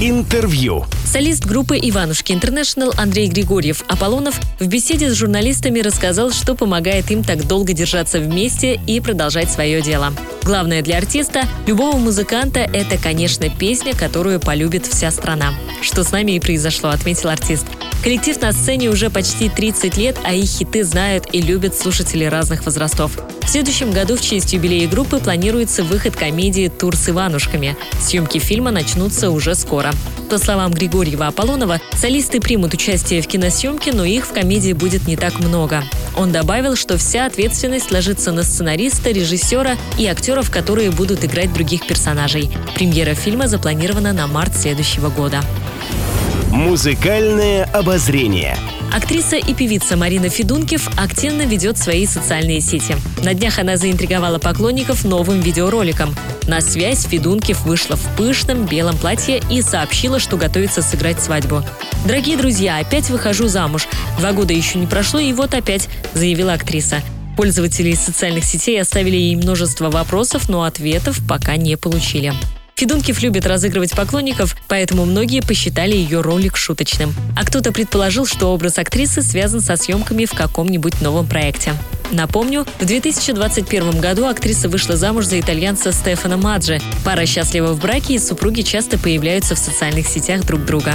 Интервью. Солист группы «Иванушки Интернешнл» Андрей Григорьев Аполлонов в беседе с журналистами рассказал, что помогает им так долго держаться вместе и продолжать свое дело. Главное для артиста, любого музыканта, это, конечно, песня, которую полюбит вся страна. Что с нами и произошло, отметил артист. Коллектив на сцене уже почти 30 лет, а их хиты знают и любят слушатели разных возрастов. В следующем году в честь юбилея группы планируется выход комедии «Тур с Иванушками». Съемки фильма начнутся уже скоро. По словам Григорьева Аполлонова, солисты примут участие в киносъемке, но их в комедии будет не так много. Он добавил, что вся ответственность ложится на сценариста, режиссера и актеров, которые будут играть других персонажей. Премьера фильма запланирована на март следующего года. Музыкальное обозрение. Актриса и певица Марина Федункив активно ведет свои социальные сети. На днях она заинтриговала поклонников новым видеороликом. На связь Федункив вышла в пышном белом платье и сообщила, что готовится сыграть свадьбу. «Дорогие друзья, опять выхожу замуж. Два года еще не прошло, и вот опять», — заявила актриса. Пользователи социальных сетей оставили ей множество вопросов, но ответов пока не получили. Федункив любит разыгрывать поклонников, поэтому многие посчитали ее ролик шуточным. А кто-то предположил, что образ актрисы связан со съемками в каком-нибудь новом проекте. Напомню, в 2021 году актриса вышла замуж за итальянца Стефана Маджи. Пара счастлива в браке, и супруги часто появляются в социальных сетях друг друга.